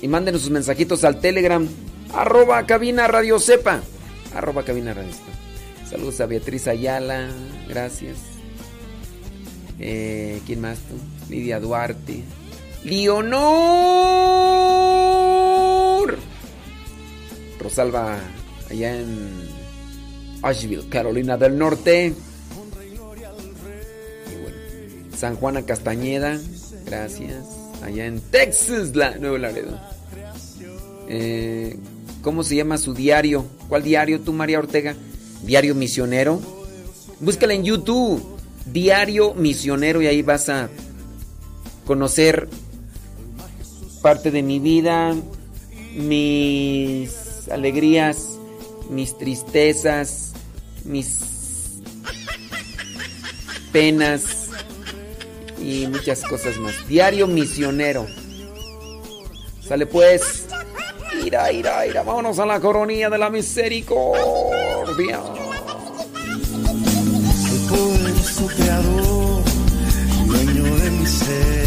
Y mándenos sus mensajitos al Telegram. Arroba cabina Radio Cepa. Arroba cabina Radio Cepa. Saludos a Beatriz Ayala. Gracias. Eh, ¿Quién más tú? Lidia Duarte. Leonor. Rosalba allá en Asheville, Carolina del Norte. Y bueno, San Juana Castañeda. Gracias. Allá en Texas, la Nuevo Laredo. Eh, ¿Cómo se llama su diario? ¿Cuál diario tú, María Ortega? Diario Misionero. Búscala en YouTube. Diario Misionero y ahí vas a conocer parte de mi vida, mis alegrías, mis tristezas, mis penas y muchas cosas más. Diario Misionero. Sale pues. Ira, ira, ira. Vámonos a la coronilla de la misericordia. Dueño de mi ser.